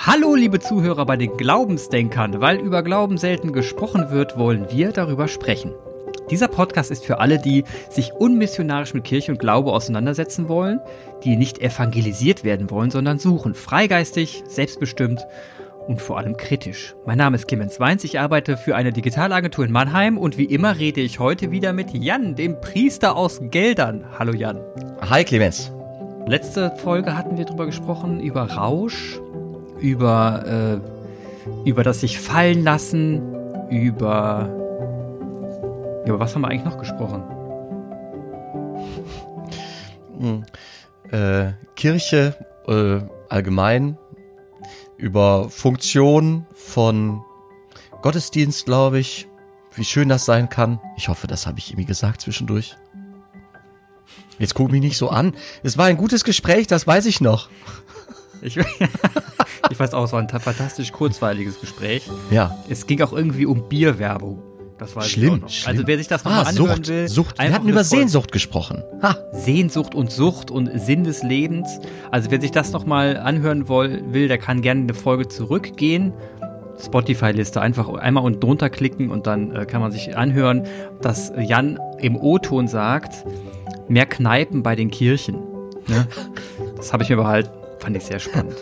Hallo, liebe Zuhörer bei den Glaubensdenkern. Weil über Glauben selten gesprochen wird, wollen wir darüber sprechen. Dieser Podcast ist für alle, die sich unmissionarisch mit Kirche und Glaube auseinandersetzen wollen, die nicht evangelisiert werden wollen, sondern suchen, freigeistig, selbstbestimmt und vor allem kritisch. Mein Name ist Clemens Weins, ich arbeite für eine Digitalagentur in Mannheim und wie immer rede ich heute wieder mit Jan, dem Priester aus Geldern. Hallo Jan. Hi Clemens. Letzte Folge hatten wir darüber gesprochen, über Rausch, über, äh, über das sich fallen lassen, über. Über was haben wir eigentlich noch gesprochen? Hm. Äh, Kirche äh, allgemein, über Funktion von Gottesdienst, glaube ich, wie schön das sein kann. Ich hoffe, das habe ich irgendwie gesagt zwischendurch. Jetzt guck mich nicht so an. Es war ein gutes Gespräch, das weiß ich noch. Ich, ich weiß auch, es war ein fantastisch kurzweiliges Gespräch. Ja. Es ging auch irgendwie um Bierwerbung. Das war schlimm, schlimm. Also wer sich das nochmal ah, anhören Sucht, will. Sucht. Wir hatten über Sehnsucht gesprochen. Ha. Sehnsucht und Sucht und Sinn des Lebens. Also wer sich das nochmal anhören will, der kann gerne eine Folge zurückgehen. Spotify-Liste einfach einmal und drunter klicken und dann äh, kann man sich anhören, dass Jan im O-Ton sagt, mehr Kneipen bei den Kirchen. Ne? Das habe ich mir behalten. Fand ich sehr spannend.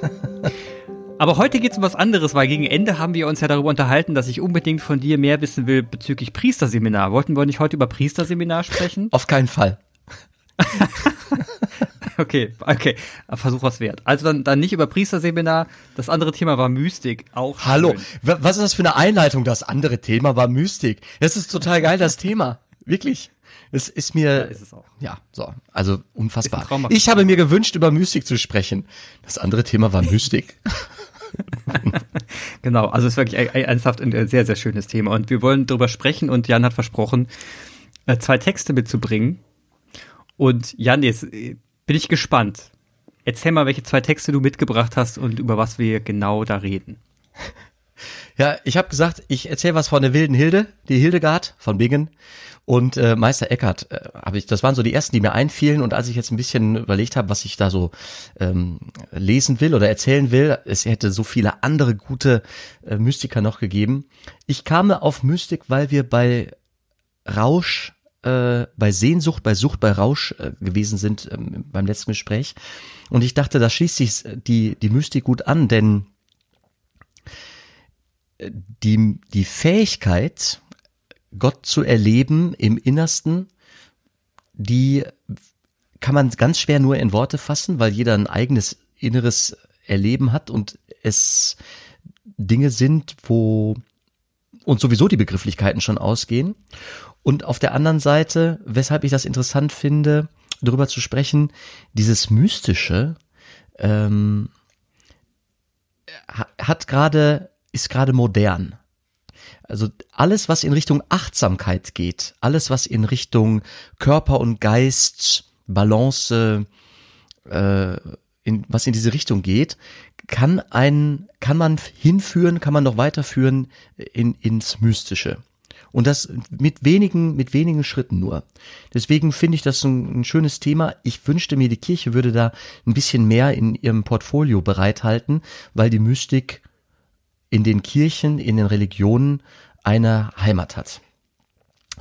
Aber heute geht es um was anderes, weil gegen Ende haben wir uns ja darüber unterhalten, dass ich unbedingt von dir mehr wissen will bezüglich Priesterseminar. Wollten wir nicht heute über Priesterseminar sprechen? Auf keinen Fall. okay, okay. Versuch was wert. Also dann, dann nicht über Priesterseminar. Das andere Thema war Mystik. Auch schön. Hallo, was ist das für eine Einleitung? Das andere Thema war Mystik. Das ist total geil, das Thema. Wirklich. Es ist mir, ja, ist es auch. ja, so, also unfassbar. Ich habe mir gewünscht, über Mystik zu sprechen. Das andere Thema war Mystik. genau, also es ist wirklich ernsthaft ein sehr, sehr schönes Thema. Und wir wollen darüber sprechen und Jan hat versprochen, äh, zwei Texte mitzubringen. Und Jan, jetzt äh, bin ich gespannt. Erzähl mal, welche zwei Texte du mitgebracht hast und über was wir genau da reden. Ja, ich habe gesagt, ich erzähle was von der wilden Hilde, die Hildegard von Bingen und äh, Meister Eckert äh, habe ich. Das waren so die ersten, die mir einfielen und als ich jetzt ein bisschen überlegt habe, was ich da so ähm, lesen will oder erzählen will, es hätte so viele andere gute äh, Mystiker noch gegeben. Ich kam auf Mystik, weil wir bei Rausch äh, bei Sehnsucht, bei Sucht, bei Rausch äh, gewesen sind ähm, beim letzten Gespräch. Und ich dachte, da schließt sich die, die Mystik gut an, denn die, die Fähigkeit, Gott zu erleben im Innersten, die kann man ganz schwer nur in Worte fassen, weil jeder ein eigenes inneres Erleben hat und es Dinge sind, wo uns sowieso die Begrifflichkeiten schon ausgehen. Und auf der anderen Seite, weshalb ich das interessant finde, darüber zu sprechen, dieses Mystische ähm, hat gerade ist gerade modern. Also alles, was in Richtung Achtsamkeit geht, alles, was in Richtung Körper und Geist, Balance, äh, in, was in diese Richtung geht, kann ein, kann man hinführen, kann man noch weiterführen in, ins Mystische. Und das mit wenigen, mit wenigen Schritten nur. Deswegen finde ich das ein, ein, schönes Thema. Ich wünschte mir, die Kirche würde da ein bisschen mehr in ihrem Portfolio bereithalten, weil die Mystik in den Kirchen, in den Religionen eine Heimat hat.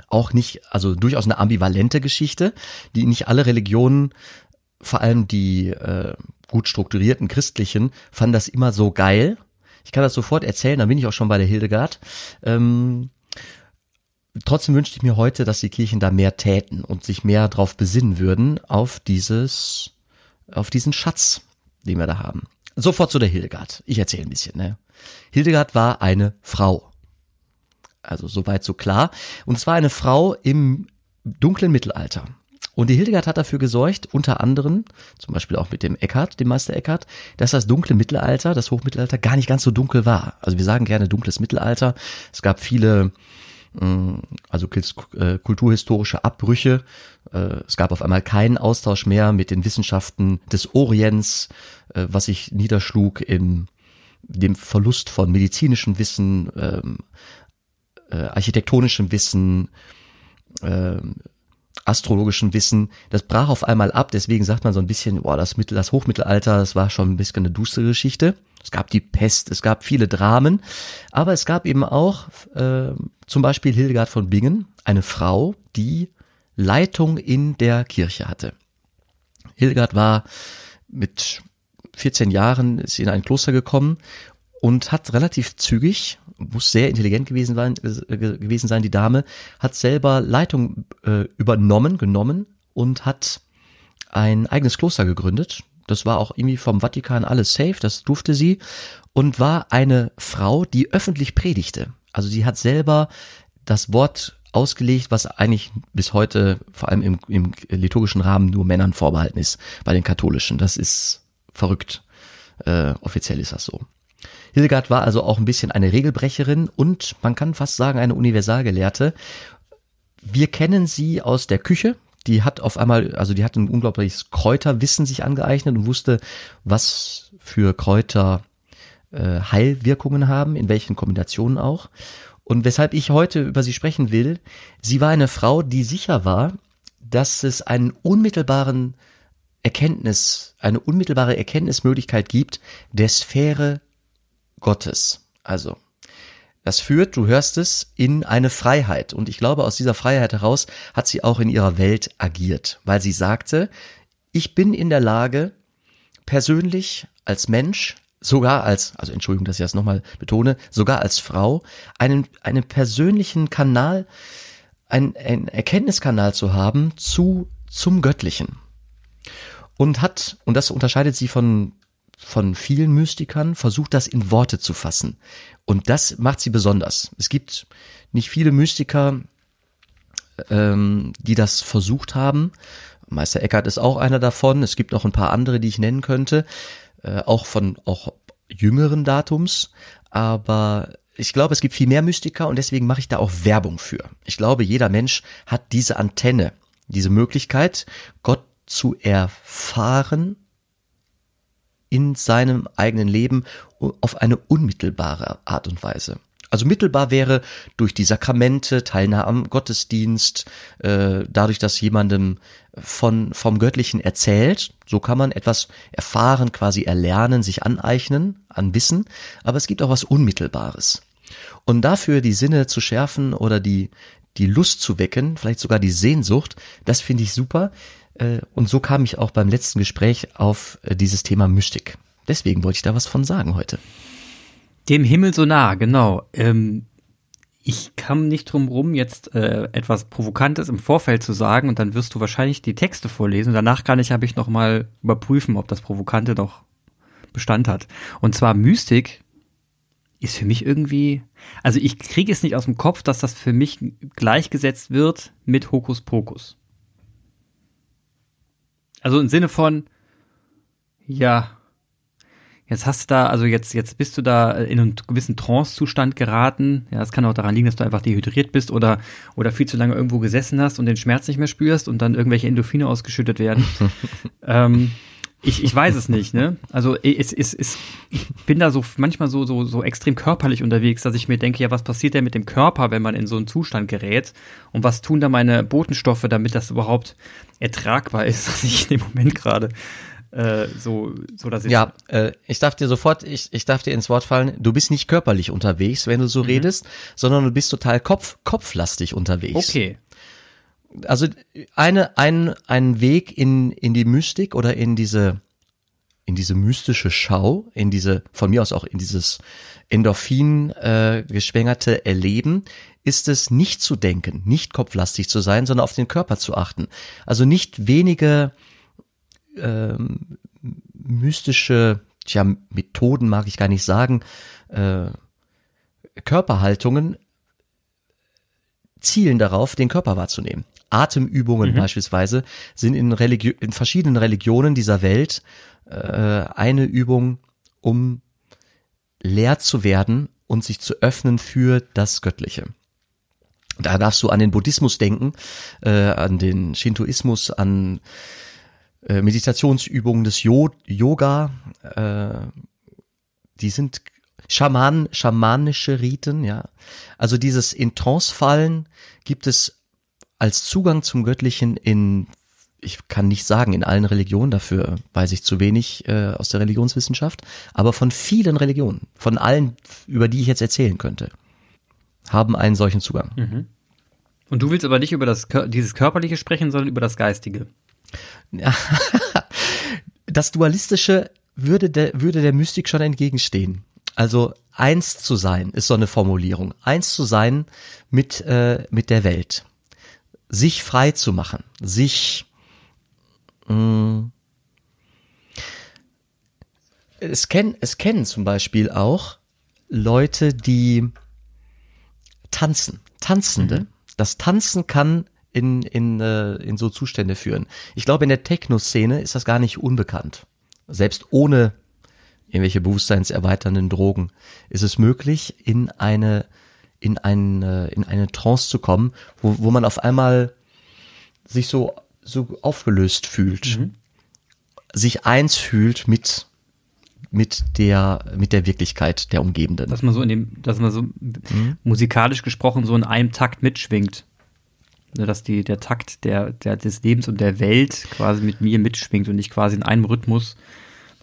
Auch nicht, also durchaus eine ambivalente Geschichte, die nicht alle Religionen, vor allem die äh, gut strukturierten christlichen, fanden das immer so geil. Ich kann das sofort erzählen, da bin ich auch schon bei der Hildegard. Ähm, trotzdem wünschte ich mir heute, dass die Kirchen da mehr täten und sich mehr darauf besinnen würden, auf dieses, auf diesen Schatz, den wir da haben. Sofort zu der Hildegard. Ich erzähle ein bisschen, ne? Hildegard war eine Frau. Also soweit so klar. Und zwar eine Frau im dunklen Mittelalter. Und die Hildegard hat dafür gesorgt, unter anderem, zum Beispiel auch mit dem Eckhart, dem Meister Eckhart, dass das dunkle Mittelalter, das Hochmittelalter gar nicht ganz so dunkel war. Also wir sagen gerne dunkles Mittelalter. Es gab viele, mm, also äh, kulturhistorische Abbrüche. Äh, es gab auf einmal keinen Austausch mehr mit den Wissenschaften des Orients, äh, was sich niederschlug im dem Verlust von medizinischem Wissen, ähm, äh, architektonischem Wissen, äh, astrologischen Wissen, das brach auf einmal ab, deswegen sagt man so ein bisschen, boah, das Mittel, das Hochmittelalter, das war schon ein bisschen eine düstere Geschichte. Es gab die Pest, es gab viele Dramen, aber es gab eben auch äh, zum Beispiel Hildegard von Bingen, eine Frau, die Leitung in der Kirche hatte. Hildegard war mit 14 Jahren ist in ein Kloster gekommen und hat relativ zügig, muss sehr intelligent gewesen sein, äh, gewesen sein die Dame, hat selber Leitung äh, übernommen, genommen und hat ein eigenes Kloster gegründet. Das war auch irgendwie vom Vatikan alles safe, das durfte sie und war eine Frau, die öffentlich predigte. Also sie hat selber das Wort ausgelegt, was eigentlich bis heute vor allem im, im liturgischen Rahmen nur Männern vorbehalten ist, bei den Katholischen. Das ist verrückt. Äh, offiziell ist das so. Hildegard war also auch ein bisschen eine Regelbrecherin und man kann fast sagen eine Universalgelehrte. Wir kennen sie aus der Küche. Die hat auf einmal, also die hat ein unglaubliches Kräuterwissen sich angeeignet und wusste, was für Kräuter äh, Heilwirkungen haben, in welchen Kombinationen auch. Und weshalb ich heute über sie sprechen will, sie war eine Frau, die sicher war, dass es einen unmittelbaren Erkenntnis, eine unmittelbare Erkenntnismöglichkeit gibt der Sphäre Gottes. Also, das führt, du hörst es, in eine Freiheit. Und ich glaube, aus dieser Freiheit heraus hat sie auch in ihrer Welt agiert, weil sie sagte, ich bin in der Lage, persönlich als Mensch, sogar als, also Entschuldigung, dass ich das nochmal betone, sogar als Frau, einen, einen persönlichen Kanal, einen, einen Erkenntniskanal zu haben zu, zum Göttlichen. Und hat, und das unterscheidet sie von von vielen Mystikern versucht, das in Worte zu fassen. Und das macht sie besonders. Es gibt nicht viele Mystiker, ähm, die das versucht haben. Meister Eckhart ist auch einer davon. Es gibt noch ein paar andere, die ich nennen könnte, äh, auch von auch jüngeren Datums. Aber ich glaube, es gibt viel mehr Mystiker und deswegen mache ich da auch Werbung für. Ich glaube, jeder Mensch hat diese Antenne, diese Möglichkeit, Gott zu erfahren in seinem eigenen Leben auf eine unmittelbare Art und Weise. Also mittelbar wäre durch die Sakramente, Teilnahme am Gottesdienst, äh, dadurch, dass jemandem von, vom Göttlichen erzählt. So kann man etwas erfahren, quasi erlernen, sich aneignen an Wissen. Aber es gibt auch was Unmittelbares. Und dafür die Sinne zu schärfen oder die, die Lust zu wecken, vielleicht sogar die Sehnsucht, das finde ich super. Äh, und so kam ich auch beim letzten Gespräch auf äh, dieses Thema Mystik. Deswegen wollte ich da was von sagen heute. Dem Himmel so nah, genau. Ähm, ich kam nicht drum rum, jetzt äh, etwas Provokantes im Vorfeld zu sagen und dann wirst du wahrscheinlich die Texte vorlesen. danach kann ich, habe ich noch mal überprüfen, ob das Provokante noch Bestand hat. Und zwar Mystik ist für mich irgendwie, also ich kriege es nicht aus dem Kopf, dass das für mich gleichgesetzt wird mit Hokuspokus. Also im Sinne von, ja, jetzt hast du da, also jetzt, jetzt bist du da in einen gewissen Trance-Zustand geraten. Ja, das kann auch daran liegen, dass du einfach dehydriert bist oder, oder viel zu lange irgendwo gesessen hast und den Schmerz nicht mehr spürst und dann irgendwelche Endorphine ausgeschüttet werden. ähm, ich, ich weiß es nicht, ne? Also es, es, es, ich bin da so manchmal so, so, so extrem körperlich unterwegs, dass ich mir denke, ja, was passiert denn mit dem Körper, wenn man in so einen Zustand gerät? Und was tun da meine Botenstoffe, damit das überhaupt ertragbar ist, dass ich in dem Moment gerade äh, so, so dass ich. Ja, äh, ich darf dir sofort, ich, ich darf dir ins Wort fallen, du bist nicht körperlich unterwegs, wenn du so mhm. redest, sondern du bist total kopf, kopflastig unterwegs. Okay also eine, ein, ein Weg in, in die Mystik oder in diese, in diese mystische Schau, in diese, von mir aus auch in dieses Endorphin äh, geschwängerte Erleben, ist es nicht zu denken, nicht kopflastig zu sein, sondern auf den Körper zu achten. Also nicht wenige ähm, mystische, tja, Methoden mag ich gar nicht sagen, äh, Körperhaltungen zielen darauf, den Körper wahrzunehmen. Atemübungen mhm. beispielsweise sind in, Religi in verschiedenen Religionen dieser Welt äh, eine Übung, um leer zu werden und sich zu öffnen für das Göttliche. Da darfst du an den Buddhismus denken, äh, an den Shintoismus, an äh, Meditationsübungen des jo Yoga. Äh, die sind Schaman, schamanische Riten, ja. Also dieses in Trance fallen gibt es als Zugang zum Göttlichen in, ich kann nicht sagen in allen Religionen, dafür weiß ich zu wenig äh, aus der Religionswissenschaft, aber von vielen Religionen, von allen, über die ich jetzt erzählen könnte, haben einen solchen Zugang. Mhm. Und du willst aber nicht über das, dieses Körperliche sprechen, sondern über das Geistige. das Dualistische würde der, würde der Mystik schon entgegenstehen. Also eins zu sein ist so eine Formulierung. Eins zu sein mit, äh, mit der Welt. Sich frei zu machen. Sich mh, mm, es kennen, es kennen zum Beispiel auch Leute, die tanzen. Tanzende. Mhm. Das Tanzen kann in, in, äh, in so Zustände führen. Ich glaube, in der Techno-Szene ist das gar nicht unbekannt. Selbst ohne irgendwelche bewusstseinserweiternden Drogen ist es möglich, in eine, in eine, in eine Trance zu kommen, wo, wo man auf einmal sich so, so aufgelöst fühlt, mhm. sich eins fühlt mit, mit der, mit der Wirklichkeit der Umgebenden. Dass man so in dem, dass man so mhm. musikalisch gesprochen so in einem Takt mitschwingt. Ne, dass die, der Takt der, der, des Lebens und der Welt quasi mit mir mitschwingt und ich quasi in einem Rhythmus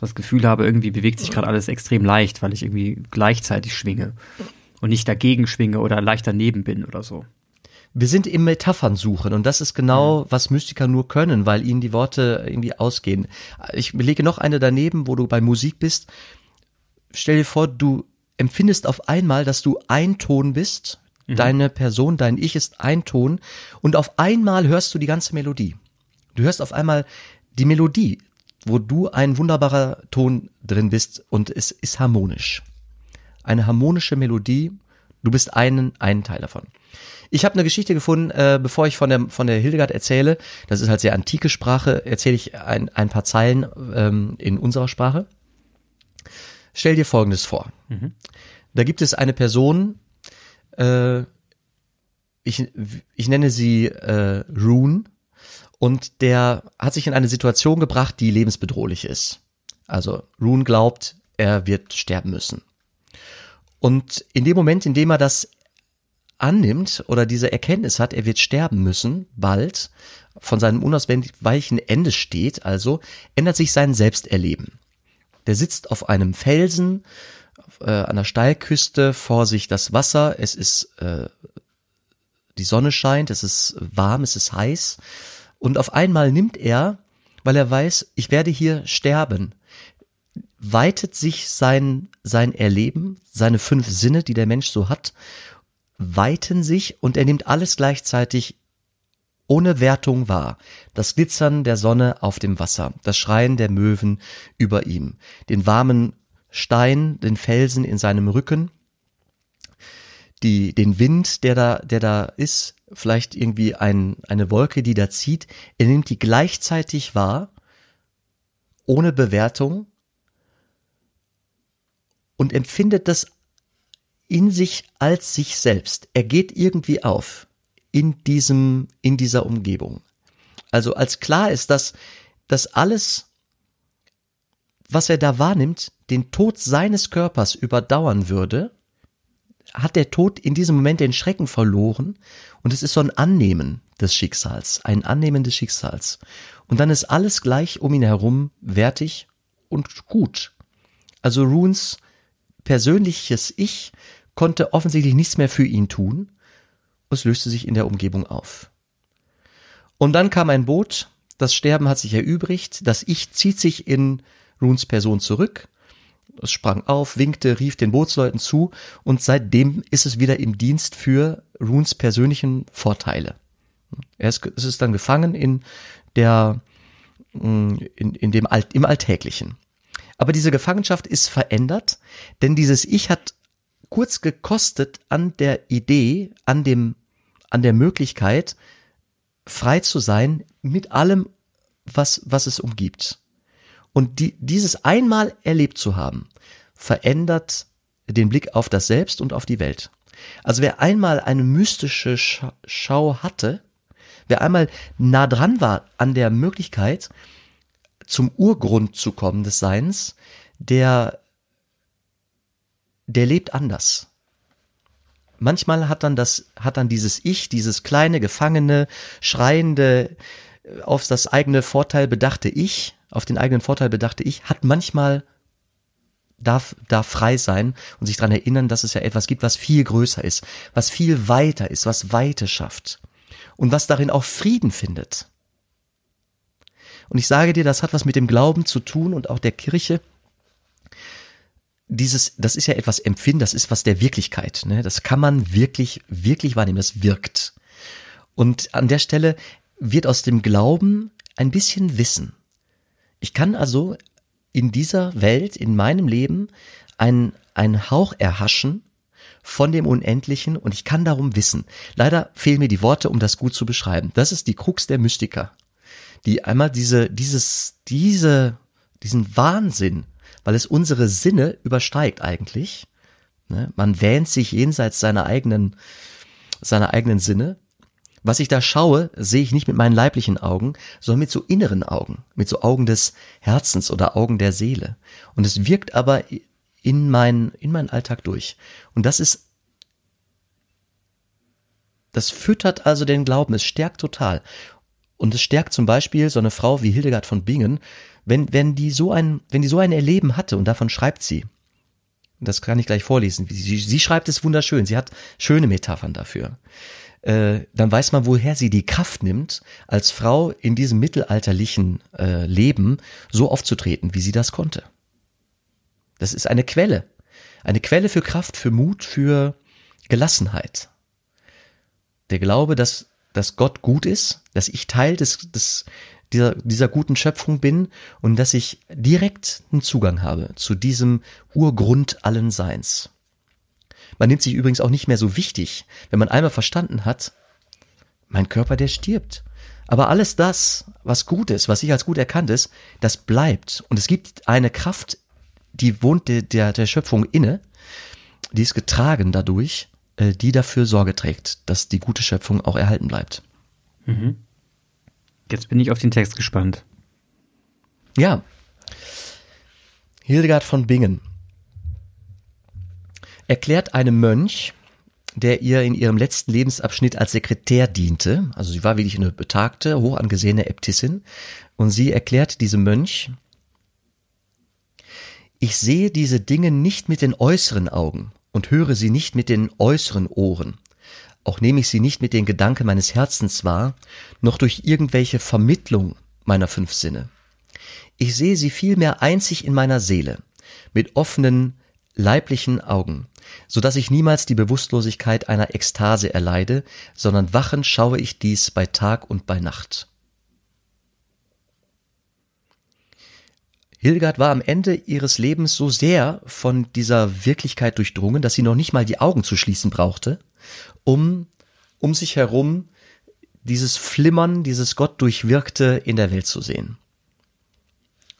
das Gefühl habe, irgendwie bewegt sich gerade alles extrem leicht, weil ich irgendwie gleichzeitig schwinge und nicht dagegen schwinge oder leicht daneben bin oder so. Wir sind im Metaphern suchen und das ist genau, was Mystiker nur können, weil ihnen die Worte irgendwie ausgehen. Ich lege noch eine daneben, wo du bei Musik bist. Stell dir vor, du empfindest auf einmal, dass du ein Ton bist Mhm. Deine Person, dein Ich ist ein Ton und auf einmal hörst du die ganze Melodie. Du hörst auf einmal die Melodie, wo du ein wunderbarer Ton drin bist und es ist harmonisch. Eine harmonische Melodie, du bist einen, einen Teil davon. Ich habe eine Geschichte gefunden, äh, bevor ich von der, von der Hildegard erzähle, das ist halt sehr antike Sprache, erzähle ich ein, ein paar Zeilen ähm, in unserer Sprache. Stell dir Folgendes vor. Mhm. Da gibt es eine Person, äh, ich, ich nenne sie äh, Rune und der hat sich in eine Situation gebracht, die lebensbedrohlich ist. Also Rune glaubt, er wird sterben müssen. Und in dem Moment, in dem er das annimmt oder diese Erkenntnis hat, er wird sterben müssen, bald, von seinem unausweichlichen Ende steht, also ändert sich sein Selbsterleben. Der sitzt auf einem Felsen, äh, an der Steilküste, vor sich das Wasser, es ist, äh, die Sonne scheint, es ist warm, es ist heiß. Und auf einmal nimmt er, weil er weiß, ich werde hier sterben, weitet sich sein, sein Erleben, seine fünf Sinne, die der Mensch so hat, weiten sich und er nimmt alles gleichzeitig ohne Wertung wahr. Das Glitzern der Sonne auf dem Wasser, das Schreien der Möwen über ihm, den warmen Stein, den Felsen in seinem Rücken, die, den Wind, der da, der da ist, vielleicht irgendwie ein, eine Wolke, die da zieht. Er nimmt die gleichzeitig wahr, ohne Bewertung und empfindet das in sich als sich selbst. Er geht irgendwie auf in diesem, in dieser Umgebung. Also als klar ist, dass, dass alles, was er da wahrnimmt, den Tod seines Körpers überdauern würde, hat der Tod in diesem Moment den Schrecken verloren und es ist so ein Annehmen des Schicksals, ein Annehmen des Schicksals. Und dann ist alles gleich um ihn herum wertig und gut. Also Runes persönliches Ich konnte offensichtlich nichts mehr für ihn tun. Es löste sich in der Umgebung auf. Und dann kam ein Boot, das Sterben hat sich erübrigt, das Ich zieht sich in Runes Person zurück es sprang auf, winkte, rief den Bootsleuten zu und seitdem ist es wieder im Dienst für Runes persönlichen Vorteile. Er ist, es ist dann gefangen in der, mm, in, in dem im Alltäglichen. Aber diese Gefangenschaft ist verändert, denn dieses Ich hat kurz gekostet an der Idee, an dem, an der Möglichkeit, frei zu sein mit allem, was, was es umgibt. Und die, dieses einmal erlebt zu haben, verändert den Blick auf das Selbst und auf die Welt. Also wer einmal eine mystische Schau hatte, wer einmal nah dran war an der Möglichkeit, zum Urgrund zu kommen des Seins, der, der lebt anders. manchmal hat dann das, hat dann dieses Ich, dieses kleine, gefangene, schreiende, äh, auf das eigene Vorteil bedachte Ich, auf den eigenen Vorteil bedachte Ich, hat manchmal darf, darf frei sein und sich daran erinnern, dass es ja etwas gibt, was viel größer ist, was viel weiter ist, was Weite schafft und was darin auch Frieden findet. Und ich sage dir, das hat was mit dem Glauben zu tun und auch der Kirche. Dieses, das ist ja etwas Empfinden, das ist was der Wirklichkeit. Ne? Das kann man wirklich, wirklich wahrnehmen, das wirkt. Und an der Stelle wird aus dem Glauben ein bisschen Wissen. Ich kann also in dieser Welt, in meinem Leben, einen, einen Hauch erhaschen von dem Unendlichen und ich kann darum wissen. Leider fehlen mir die Worte, um das gut zu beschreiben. Das ist die Krux der Mystiker, die einmal diese, dieses, diese, diesen Wahnsinn, weil es unsere Sinne übersteigt eigentlich. Ne? Man wähnt sich jenseits seiner eigenen, seiner eigenen Sinne was ich da schaue, sehe ich nicht mit meinen leiblichen Augen, sondern mit so inneren Augen, mit so Augen des Herzens oder Augen der Seele. Und es wirkt aber in mein, in meinen Alltag durch. Und das ist, das füttert also den Glauben, es stärkt total. Und es stärkt zum Beispiel so eine Frau wie Hildegard von Bingen, wenn, wenn die so ein, wenn die so ein Erleben hatte und davon schreibt sie. Das kann ich gleich vorlesen. Sie, sie schreibt es wunderschön. Sie hat schöne Metaphern dafür äh, dann weiß man, woher sie die Kraft nimmt, als Frau in diesem mittelalterlichen äh, Leben so aufzutreten, wie sie das konnte. Das ist eine Quelle. Eine Quelle für Kraft, für Mut, für Gelassenheit. Der Glaube, dass, dass Gott gut ist, dass ich Teil des, des, dieser, dieser guten Schöpfung bin und dass ich direkt einen Zugang habe zu diesem Urgrund allen Seins. Man nimmt sich übrigens auch nicht mehr so wichtig, wenn man einmal verstanden hat, mein Körper, der stirbt. Aber alles das, was gut ist, was ich als gut erkannt ist, das bleibt. Und es gibt eine Kraft, die wohnt der, der, der Schöpfung inne, die ist getragen dadurch, die dafür Sorge trägt, dass die gute Schöpfung auch erhalten bleibt. Mhm. Jetzt bin ich auf den Text gespannt. Ja. Hildegard von Bingen erklärt einem Mönch, der ihr in ihrem letzten Lebensabschnitt als Sekretär diente, also sie war wirklich eine betagte, hoch angesehene Äbtissin, und sie erklärt diesem Mönch, ich sehe diese Dinge nicht mit den äußeren Augen und höre sie nicht mit den äußeren Ohren, auch nehme ich sie nicht mit den Gedanken meines Herzens wahr, noch durch irgendwelche Vermittlung meiner fünf Sinne. Ich sehe sie vielmehr einzig in meiner Seele, mit offenen, leiblichen Augen, so dass ich niemals die Bewusstlosigkeit einer Ekstase erleide, sondern wachend schaue ich dies bei Tag und bei Nacht. Hildegard war am Ende ihres Lebens so sehr von dieser Wirklichkeit durchdrungen, dass sie noch nicht mal die Augen zu schließen brauchte, um um sich herum dieses Flimmern, dieses Gott durchwirkte in der Welt zu sehen.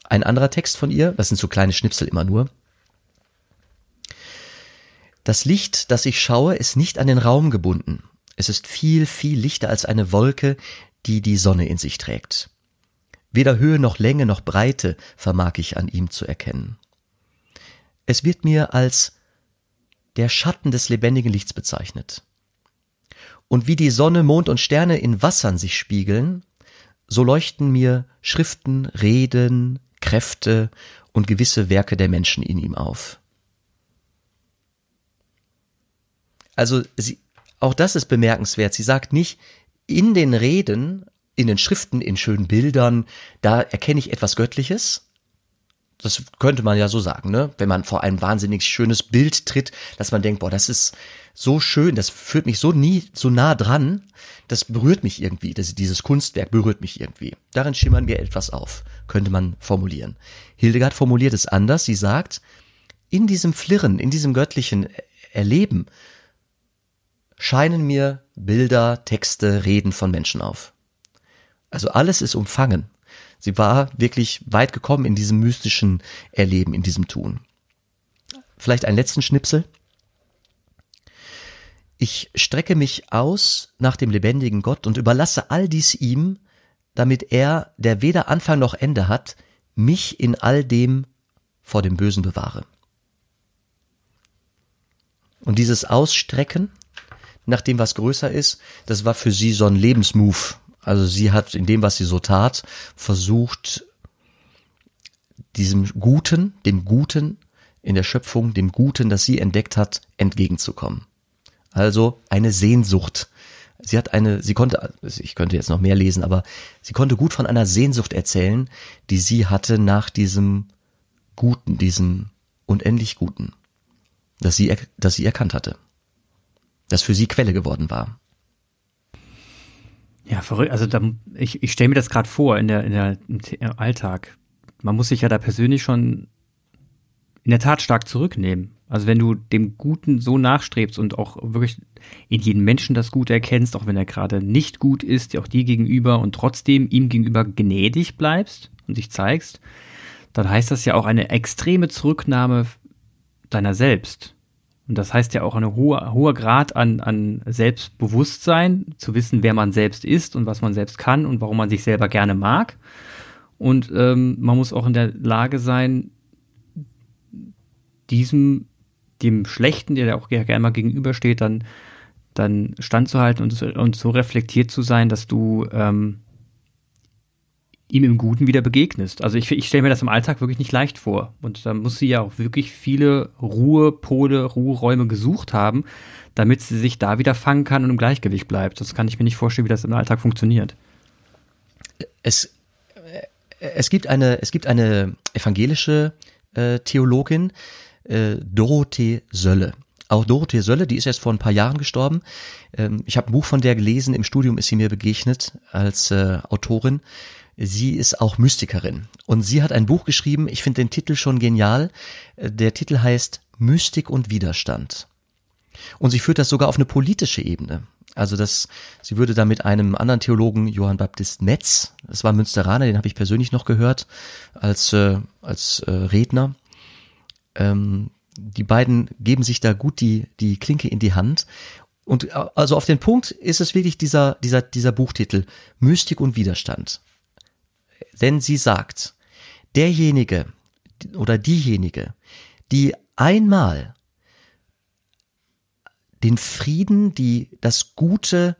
Ein anderer Text von ihr, das sind so kleine Schnipsel immer nur, das Licht, das ich schaue, ist nicht an den Raum gebunden. Es ist viel, viel lichter als eine Wolke, die die Sonne in sich trägt. Weder Höhe noch Länge noch Breite vermag ich an ihm zu erkennen. Es wird mir als der Schatten des lebendigen Lichts bezeichnet. Und wie die Sonne, Mond und Sterne in Wassern sich spiegeln, so leuchten mir Schriften, Reden, Kräfte und gewisse Werke der Menschen in ihm auf. Also sie, auch das ist bemerkenswert. Sie sagt nicht, in den Reden, in den Schriften, in schönen Bildern, da erkenne ich etwas Göttliches. Das könnte man ja so sagen, ne? Wenn man vor ein wahnsinnig schönes Bild tritt, dass man denkt, boah, das ist so schön, das führt mich so nie, so nah dran, das berührt mich irgendwie, das, dieses Kunstwerk berührt mich irgendwie. Darin schimmern mir etwas auf, könnte man formulieren. Hildegard formuliert es anders, sie sagt, in diesem Flirren, in diesem göttlichen Erleben, scheinen mir Bilder, Texte, Reden von Menschen auf. Also alles ist umfangen. Sie war wirklich weit gekommen in diesem mystischen Erleben, in diesem Tun. Vielleicht einen letzten Schnipsel. Ich strecke mich aus nach dem lebendigen Gott und überlasse all dies ihm, damit er, der weder Anfang noch Ende hat, mich in all dem vor dem Bösen bewahre. Und dieses Ausstrecken nach dem, was größer ist. Das war für sie so ein Lebensmove. Also sie hat in dem, was sie so tat, versucht, diesem Guten, dem Guten in der Schöpfung, dem Guten, das sie entdeckt hat, entgegenzukommen. Also eine Sehnsucht. Sie hat eine, sie konnte, ich könnte jetzt noch mehr lesen, aber sie konnte gut von einer Sehnsucht erzählen, die sie hatte nach diesem Guten, diesem unendlich Guten, das sie, das sie erkannt hatte, das für sie Quelle geworden war. Ja, verrückt. Also da, ich, ich stelle mir das gerade vor in der, in der im Alltag. Man muss sich ja da persönlich schon in der Tat stark zurücknehmen. Also wenn du dem Guten so nachstrebst und auch wirklich in jedem Menschen das Gute erkennst, auch wenn er gerade nicht gut ist, auch dir gegenüber und trotzdem ihm gegenüber gnädig bleibst und dich zeigst, dann heißt das ja auch eine extreme Zurücknahme deiner selbst. Und das heißt ja auch ein hoher, hoher Grad an, an Selbstbewusstsein, zu wissen, wer man selbst ist und was man selbst kann und warum man sich selber gerne mag. Und ähm, man muss auch in der Lage sein, diesem, dem Schlechten, der auch gerne mal gegenübersteht, dann, dann standzuhalten und, und so reflektiert zu sein, dass du ähm, ihm im Guten wieder begegnest. Also ich, ich stelle mir das im Alltag wirklich nicht leicht vor. Und da muss sie ja auch wirklich viele Ruhepole, Ruheräume gesucht haben, damit sie sich da wieder fangen kann und im Gleichgewicht bleibt. Das kann ich mir nicht vorstellen, wie das im Alltag funktioniert. Es, es gibt eine, es gibt eine evangelische äh, Theologin, äh, Dorothee Sölle. Auch Dorothee Sölle, die ist erst vor ein paar Jahren gestorben. Ähm, ich habe ein Buch von der gelesen, im Studium ist sie mir begegnet als äh, Autorin. Sie ist auch Mystikerin und sie hat ein Buch geschrieben, ich finde den Titel schon genial. Der Titel heißt Mystik und Widerstand. Und sie führt das sogar auf eine politische Ebene. Also das, sie würde da mit einem anderen Theologen, Johann Baptist Metz, das war Münsteraner, den habe ich persönlich noch gehört, als, äh, als äh, Redner. Ähm, die beiden geben sich da gut die, die Klinke in die Hand. Und äh, also auf den Punkt ist es wirklich dieser, dieser, dieser Buchtitel, Mystik und Widerstand. Denn sie sagt, derjenige oder diejenige, die einmal den Frieden, die das Gute,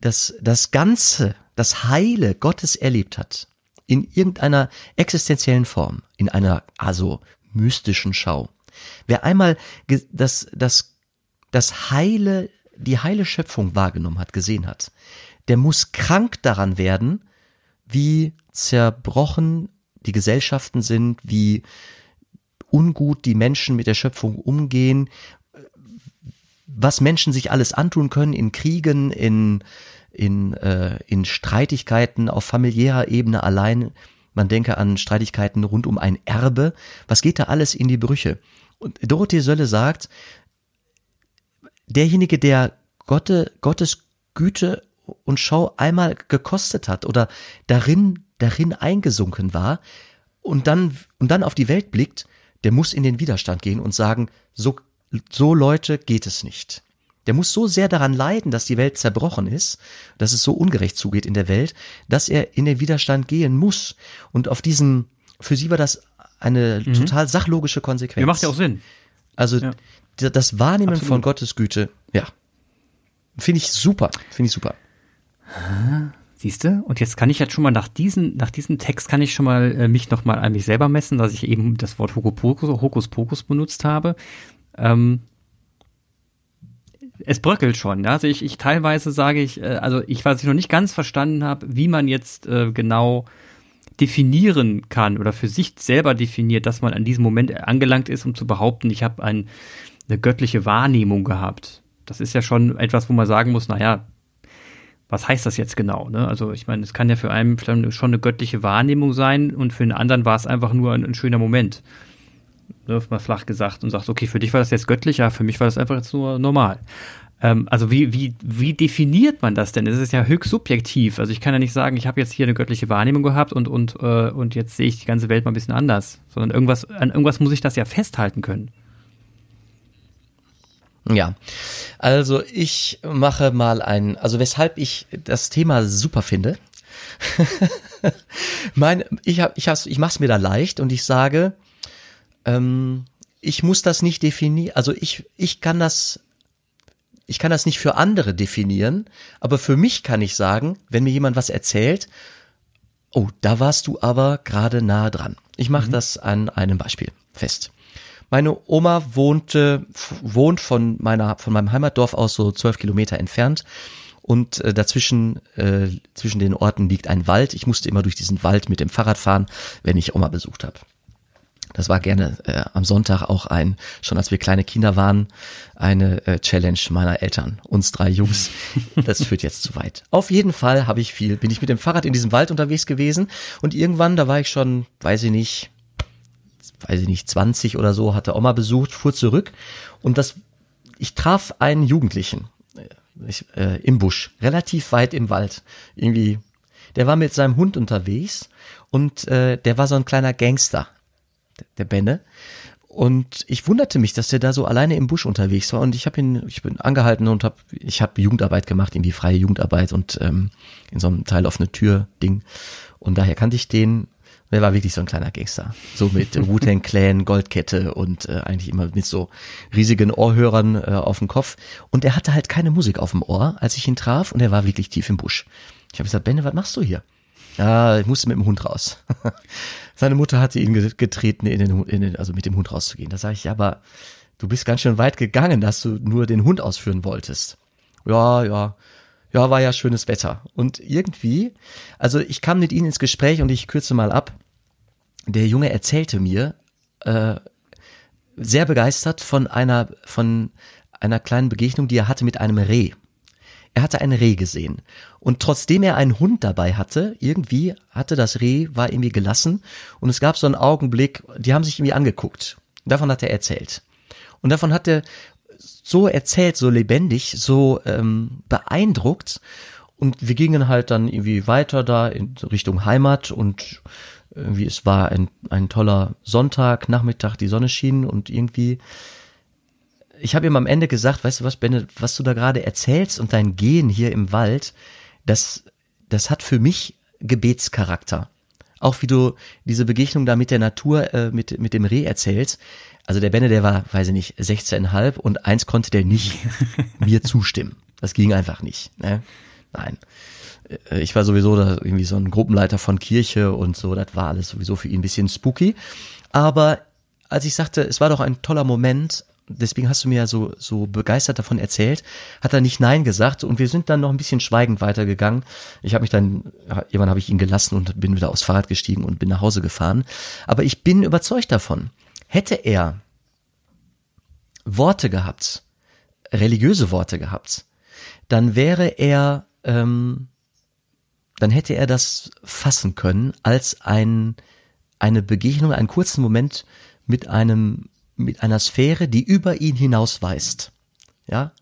das, das Ganze, das Heile Gottes erlebt hat, in irgendeiner existenziellen Form, in einer also mystischen Schau. Wer einmal das, das, das Heile, die heile Schöpfung wahrgenommen hat, gesehen hat, der muss krank daran werden, wie zerbrochen die Gesellschaften sind, wie ungut die Menschen mit der Schöpfung umgehen, was Menschen sich alles antun können in Kriegen, in, in, äh, in Streitigkeiten auf familiärer Ebene allein. Man denke an Streitigkeiten rund um ein Erbe. Was geht da alles in die Brüche? Und Dorothee Sölle sagt, derjenige, der Gotte, Gottes Güte und Schau einmal gekostet hat oder darin, darin eingesunken war und dann, und dann auf die Welt blickt, der muss in den Widerstand gehen und sagen, so, so Leute geht es nicht. Der muss so sehr daran leiden, dass die Welt zerbrochen ist, dass es so ungerecht zugeht in der Welt, dass er in den Widerstand gehen muss. Und auf diesen, für sie war das eine mhm. total sachlogische Konsequenz. Ja, macht ja auch Sinn. Also ja. das Wahrnehmen Absolut. von Gottes Güte, ja, finde ich super, finde ich super. Siehst du? Und jetzt kann ich jetzt schon mal nach diesem, nach diesem Text kann ich schon mal äh, mich noch mal an mich selber messen, dass ich eben das Wort Hokuspokus, Hokuspokus benutzt habe. Ähm, es bröckelt schon. Ja? Also ich, ich teilweise sage ich, äh, also ich, was ich noch nicht ganz verstanden habe, wie man jetzt äh, genau definieren kann oder für sich selber definiert, dass man an diesem Moment angelangt ist, um zu behaupten, ich habe ein, eine göttliche Wahrnehmung gehabt. Das ist ja schon etwas, wo man sagen muss, naja, was heißt das jetzt genau? Ne? Also ich meine, es kann ja für einen schon eine göttliche Wahrnehmung sein und für einen anderen war es einfach nur ein, ein schöner Moment. Ne, mal flach gesagt und sagst, okay, für dich war das jetzt göttlich, ja, für mich war das einfach jetzt nur normal. Ähm, also wie, wie, wie definiert man das denn? Es ist ja höchst subjektiv. Also ich kann ja nicht sagen, ich habe jetzt hier eine göttliche Wahrnehmung gehabt und, und, äh, und jetzt sehe ich die ganze Welt mal ein bisschen anders. Sondern irgendwas, an irgendwas muss ich das ja festhalten können. Ja, also ich mache mal ein, also weshalb ich das Thema super finde. mein, ich hab, ich, ich mache es mir da leicht und ich sage, ähm, ich muss das nicht definieren, also ich, ich kann das ich kann das nicht für andere definieren, aber für mich kann ich sagen, wenn mir jemand was erzählt, oh, da warst du aber gerade nahe dran. Ich mache mhm. das an einem Beispiel fest. Meine Oma wohnte, wohnt von meiner, von meinem Heimatdorf aus so zwölf Kilometer entfernt und äh, dazwischen äh, zwischen den Orten liegt ein Wald. Ich musste immer durch diesen Wald mit dem Fahrrad fahren, wenn ich Oma besucht habe. Das war gerne äh, am Sonntag auch ein, schon als wir kleine Kinder waren, eine äh, Challenge meiner Eltern, uns drei Jungs. Das führt jetzt zu weit. Auf jeden Fall habe ich viel, bin ich mit dem Fahrrad in diesem Wald unterwegs gewesen und irgendwann, da war ich schon, weiß ich nicht, weiß ich nicht, 20 oder so, hatte Oma besucht, fuhr zurück und das, ich traf einen Jugendlichen ich, äh, im Busch, relativ weit im Wald. Irgendwie, der war mit seinem Hund unterwegs und äh, der war so ein kleiner Gangster, der, Benne. Und ich wunderte mich, dass der da so alleine im Busch unterwegs war. Und ich habe ihn, ich bin angehalten und habe, ich habe Jugendarbeit gemacht, irgendwie freie Jugendarbeit und ähm, in so einem Teil offene Tür Ding. Und daher kannte ich den der war wirklich so ein kleiner Gangster. So mit Wu-Tang Clan, Goldkette und äh, eigentlich immer mit so riesigen Ohrhörern äh, auf dem Kopf. Und er hatte halt keine Musik auf dem Ohr, als ich ihn traf und er war wirklich tief im Busch. Ich habe gesagt, Benne, was machst du hier? Ja, ich musste mit dem Hund raus. Seine Mutter hatte ihn getreten, in den, in den, also mit dem Hund rauszugehen. Da sage ich, ja, aber du bist ganz schön weit gegangen, dass du nur den Hund ausführen wolltest. Ja, ja ja, war ja schönes Wetter. Und irgendwie, also ich kam mit ihnen ins Gespräch und ich kürze mal ab. Der Junge erzählte mir, äh, sehr begeistert von einer, von einer kleinen Begegnung, die er hatte mit einem Reh. Er hatte ein Reh gesehen. Und trotzdem er einen Hund dabei hatte, irgendwie hatte das Reh, war irgendwie gelassen. Und es gab so einen Augenblick, die haben sich irgendwie angeguckt. Davon hat er erzählt. Und davon hat er, so erzählt, so lebendig, so ähm, beeindruckt. Und wir gingen halt dann irgendwie weiter da in Richtung Heimat und irgendwie es war ein, ein toller Sonntag, Nachmittag, die Sonne schien und irgendwie ich habe ihm am Ende gesagt, weißt du was, Benne, was du da gerade erzählst und dein Gehen hier im Wald, das, das hat für mich Gebetscharakter. Auch wie du diese Begegnung da mit der Natur, äh, mit, mit dem Reh erzählst, also der Benne, der war, weiß ich nicht, 16,5 und eins konnte der nicht mir zustimmen. Das ging einfach nicht. Ne? Nein. Äh, ich war sowieso da irgendwie so ein Gruppenleiter von Kirche und so, das war alles sowieso für ihn ein bisschen spooky. Aber als ich sagte, es war doch ein toller Moment, deswegen hast du mir ja so, so begeistert davon erzählt, hat er nicht Nein gesagt und wir sind dann noch ein bisschen schweigend weitergegangen. Ich habe mich dann, irgendwann habe ich ihn gelassen und bin wieder aufs Fahrrad gestiegen und bin nach Hause gefahren. Aber ich bin überzeugt davon, Hätte er Worte gehabt, religiöse Worte gehabt, dann wäre er, ähm, dann hätte er das fassen können als ein, eine Begegnung, einen kurzen Moment mit einem, mit einer Sphäre, die über ihn hinausweist, ja,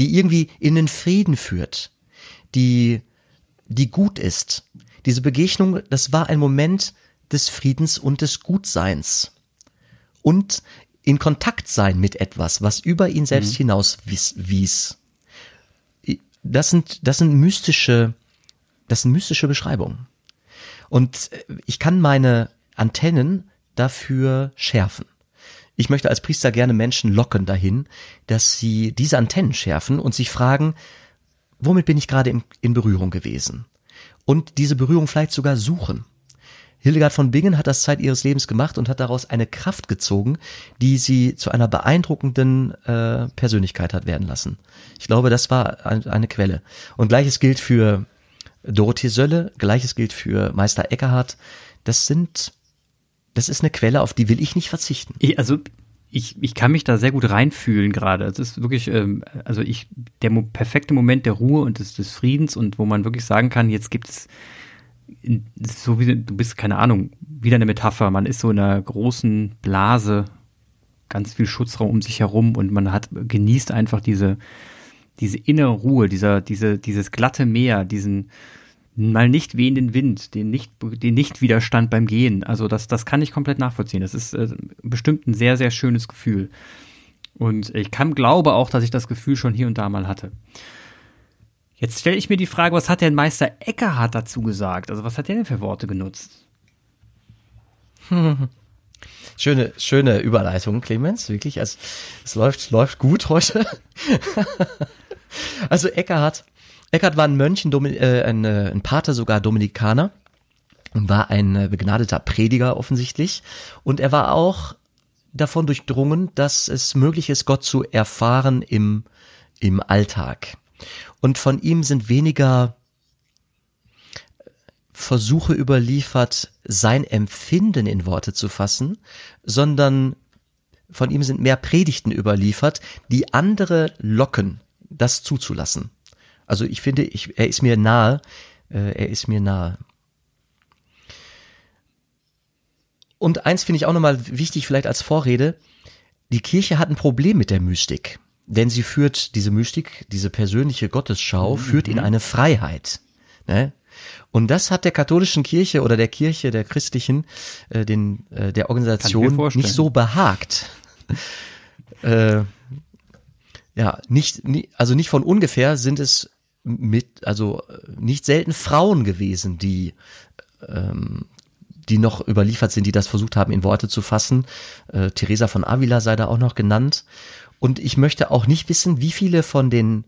die irgendwie in den Frieden führt, die, die gut ist. Diese Begegnung, das war ein Moment des Friedens und des Gutseins und in Kontakt sein mit etwas, was über ihn selbst mhm. hinaus wies, wies. Das sind, das sind mystische, das sind mystische Beschreibungen. Und ich kann meine Antennen dafür schärfen. Ich möchte als Priester gerne Menschen locken dahin, dass sie diese Antennen schärfen und sich fragen, womit bin ich gerade in, in Berührung gewesen? Und diese Berührung vielleicht sogar suchen. Hildegard von Bingen hat das Zeit ihres Lebens gemacht und hat daraus eine Kraft gezogen, die sie zu einer beeindruckenden äh, Persönlichkeit hat werden lassen. Ich glaube, das war ein, eine Quelle. Und gleiches gilt für Dorothee Sölle, gleiches gilt für Meister Eckerhardt. Das sind, das ist eine Quelle, auf die will ich nicht verzichten. Ich, also ich, ich kann mich da sehr gut reinfühlen gerade. Es ist wirklich, ähm, also ich, der perfekte Moment der Ruhe und des, des Friedens und wo man wirklich sagen kann, jetzt gibt es so wie du bist, keine Ahnung, wieder eine Metapher. Man ist so in einer großen Blase, ganz viel Schutzraum um sich herum und man hat genießt einfach diese diese innere Ruhe, dieser diese dieses glatte Meer, diesen mal nicht wehenden Wind, den nicht den Nichtwiderstand beim Gehen. Also das das kann ich komplett nachvollziehen. Das ist äh, bestimmt ein sehr sehr schönes Gefühl. Und ich kann glaube auch, dass ich das Gefühl schon hier und da mal hatte. Jetzt stelle ich mir die Frage, was hat denn Meister Eckerhardt dazu gesagt? Also was hat er denn für Worte genutzt? Schöne, schöne Überleitung, Clemens, wirklich. Es, es läuft, läuft gut heute. also Eckhart, Eckhart war ein Mönch, ein, Domin, äh, ein, äh, ein Pater, sogar Dominikaner und war ein äh, begnadeter Prediger offensichtlich. Und er war auch davon durchdrungen, dass es möglich ist, Gott zu erfahren im, im Alltag. Und von ihm sind weniger Versuche überliefert, sein Empfinden in Worte zu fassen, sondern von ihm sind mehr Predigten überliefert, die andere locken, das zuzulassen. Also ich finde, ich, er ist mir nahe, äh, er ist mir nahe. Und eins finde ich auch nochmal wichtig, vielleicht als Vorrede. Die Kirche hat ein Problem mit der Mystik. Denn sie führt diese Mystik, diese persönliche Gottesschau, mhm. führt in eine Freiheit. Ne? Und das hat der katholischen Kirche oder der Kirche, der christlichen, äh, den, äh, der Organisation nicht so behagt. äh, ja, nicht, also nicht von ungefähr sind es mit, also äh, nicht selten Frauen gewesen, die ähm, die noch überliefert sind, die das versucht haben, in Worte zu fassen. Äh, Teresa von Avila sei da auch noch genannt. Und ich möchte auch nicht wissen, wie viele von den,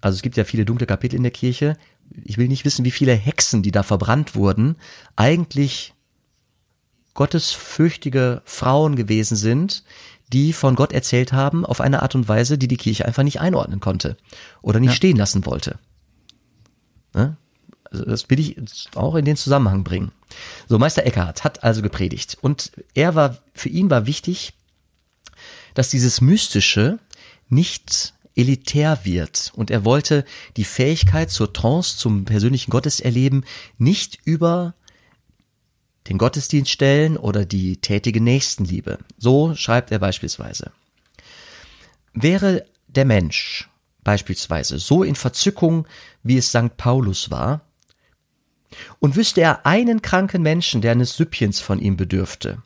also es gibt ja viele dunkle Kapitel in der Kirche, ich will nicht wissen, wie viele Hexen, die da verbrannt wurden, eigentlich gottesfürchtige Frauen gewesen sind, die von Gott erzählt haben auf eine Art und Weise, die die Kirche einfach nicht einordnen konnte oder nicht ja. stehen lassen wollte. Ne? Also das will ich auch in den Zusammenhang bringen. So, Meister Eckhart hat also gepredigt und er war, für ihn war wichtig, dass dieses Mystische nicht elitär wird. Und er wollte die Fähigkeit zur Trance, zum persönlichen Gotteserleben nicht über den Gottesdienst stellen oder die tätige Nächstenliebe. So schreibt er beispielsweise. Wäre der Mensch beispielsweise so in Verzückung, wie es St. Paulus war, und wüsste er einen kranken Menschen, der eines Süppchens von ihm bedürfte,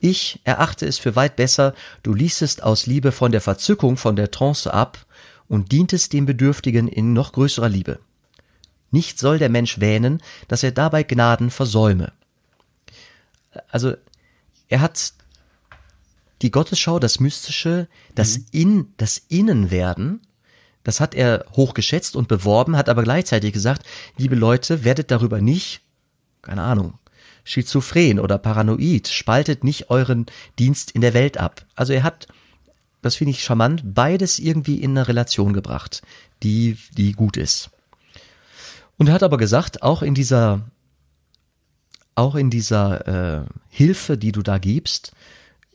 ich erachte es für weit besser, du ließest aus Liebe von der Verzückung, von der Trance ab und dientest dem Bedürftigen in noch größerer Liebe. Nicht soll der Mensch wähnen, dass er dabei Gnaden versäume. Also, er hat die Gottesschau, das Mystische, das mhm. In, das Innenwerden, das hat er hochgeschätzt und beworben, hat aber gleichzeitig gesagt, liebe Leute, werdet darüber nicht, keine Ahnung, schizophren oder paranoid, spaltet nicht euren Dienst in der Welt ab. Also er hat, das finde ich charmant, beides irgendwie in eine Relation gebracht, die, die gut ist. Und er hat aber gesagt, auch in dieser, auch in dieser äh, Hilfe, die du da gibst,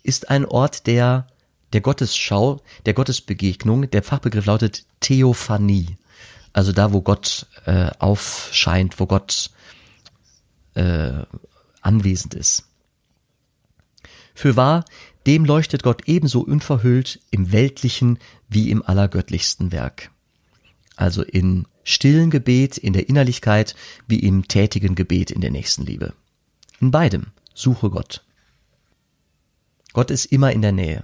ist ein Ort der, der Gottesschau, der Gottesbegegnung. Der Fachbegriff lautet Theophanie. Also da, wo Gott äh, aufscheint, wo Gott äh, anwesend ist. Für wahr, dem leuchtet Gott ebenso unverhüllt im weltlichen wie im allergöttlichsten Werk. Also in stillen Gebet, in der Innerlichkeit, wie im tätigen Gebet in der Nächstenliebe. In beidem suche Gott. Gott ist immer in der Nähe.